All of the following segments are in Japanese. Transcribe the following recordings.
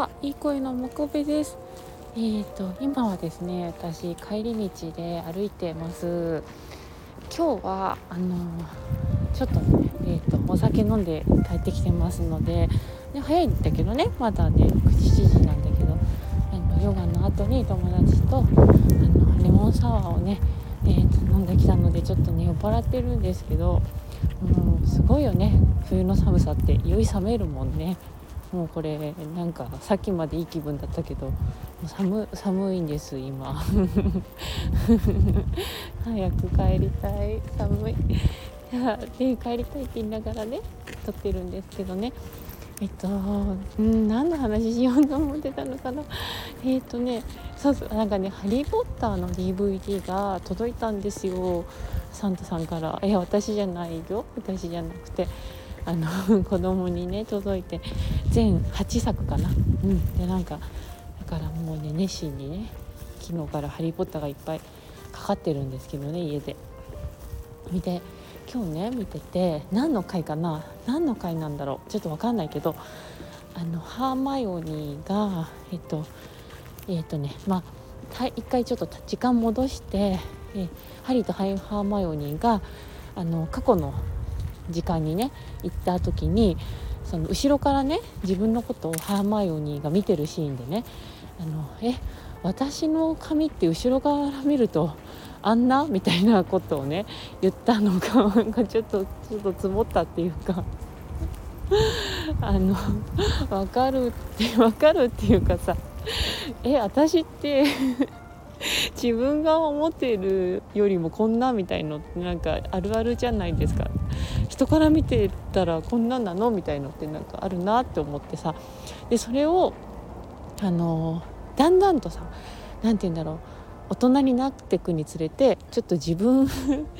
はいい声のもこべです。えーと今はですね私帰り道で歩いてます。今日はあのちょっとねえーと、お酒飲んで帰ってきてますのでで早いんだけどねまだね9時7時なんだけどあのヨガの後に友達とあのレモンサワーをね、えーと、飲んできたのでちょっとね酔っ払ってるんですけどうんすごいよね。冬の寒さって酔い冷めるもんね。もうこれなんかさっきまでいい気分だったけど寒寒いんです今。早く帰りたい。寒い。いやで帰りたいって言いながらね撮ってるんですけどね。えっと、うん、何の話しようと思ってたのかな。えっとねそうそうなんかね「ハリー・ポッター」の DVD が届いたんですよ。サンタさんから。いや私じゃないよ。私じゃなくて。あの 子供にね届いて全8作かな。うん。でなんかだからもうね熱心にね昨日から「ハリー・ポッター」がいっぱいかかってるんですけどね家で。見て今日ね見てて何の回かな何の回なんだろうちょっと分かんないけどあのハーマイオニーがえっとえっとねまあ一回ちょっと時間戻してえハリーとハーマイオニーがあの過去の時間にね行った時にその後ろからね自分のことをハーマイオニーが見てるシーンでねあのえ私の髪って後ろから見るとあんな？みたいなことをね言ったのがちょっとちょっと積もったっていうかあの分かるって分かるっていうかさえ私って自分が思っているよりもこんなみたいのってなんかあるあるじゃないですか。人から見てたらこんなんなのみたいのってなんかあるなって思ってさ。でそれをあのだんだんとさ何て言うんだろう。大人になっていくにつれてちょっと自分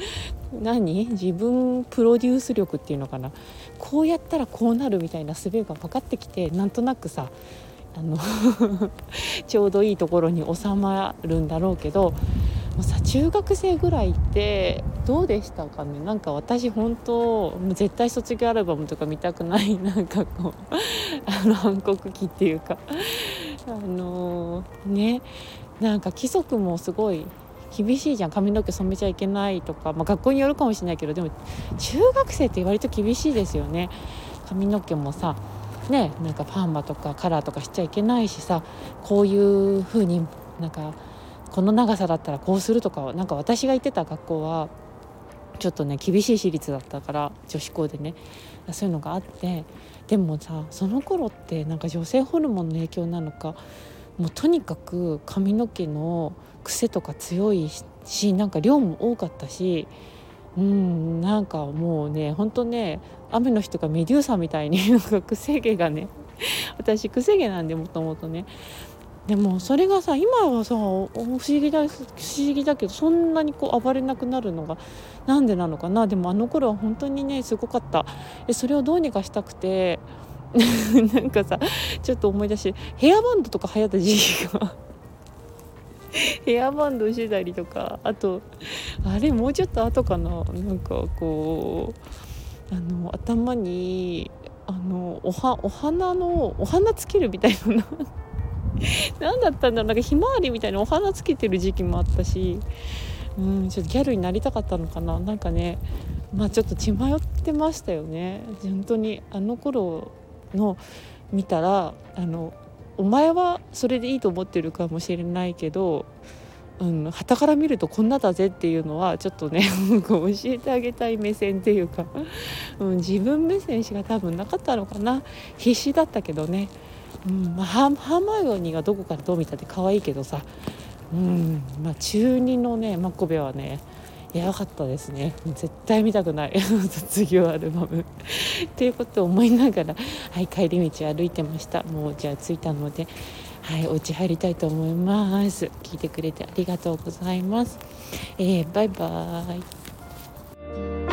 何？自分プロデュース力っていうのかな。こうやったらこうなるみたいな術が分かってきてなんとなくさあの ちょうどいいところに収まるんだろうけどもうさ中学生ぐらいってどうでしたかね？なんか私本当もう絶対卒業アルバムとか見たくない。なんかこうあの暗黒期っていうか。あのー、ね。なんか規則もすごい厳しいじゃん。髪の毛染めちゃいけないとか、まあ、学校によるかもしれないけどでも中学生って割と厳しいですよね。髪の毛もさ。ねなんかパーマとかカラーとかしちゃいけないしさこういう風になんかこの長さだったらこうするとかなんか私が行ってた学校はちょっとね厳しい私立だったから女子校でねそういうのがあってでもさその頃ってなんか女性ホルモンの影響なのかもうとにかく髪の毛の癖とか強いしなんか量も多かったしうんなんかもうねほんとね雨の日とかメデューサみたいに なんか癖毛がね 私癖毛なんでもともとね。でもそれがさ今はさ不思議だ不思議だけどそんなにこう暴れなくなるのがなんでなのかな。でもあの頃は本当にねすごかった。でそれをどうにかしたくて なんかさちょっと思い出してヘアバンドとか流行った時期が ヘアバンドしてたりとかあとあれもうちょっと後かな。なんかこうあの頭にあのおはお花のお花つけるみたいな何 だったんだろう。なんかひまわりみたいなお花つけてる時期もあったし。うんちょっとギャルになりたかったのかな。なんかねまあちょっと血迷ってましたよね。本当にあの頃の見たらあのお前はそれでいいと思ってるかもしれないけどうん、から見るとこんなだぜっていうのはちょっとね 教えてあげたい目線っていうか、うん、自分目線しか多分なかったのかな。必死だったけどね、うんまあ、ハーマイオニーがどこからどう見たって可愛いけどさ、うんまあ、中2のねマコベはねやばかったですね。絶対見たくない。卒業アルバム。っていうことを思いながら、はい、帰り道歩いてました。もうじゃあ着いたのではいお家入りたいと思います。聞いてくれてありがとうございます、えー、バイバーイ。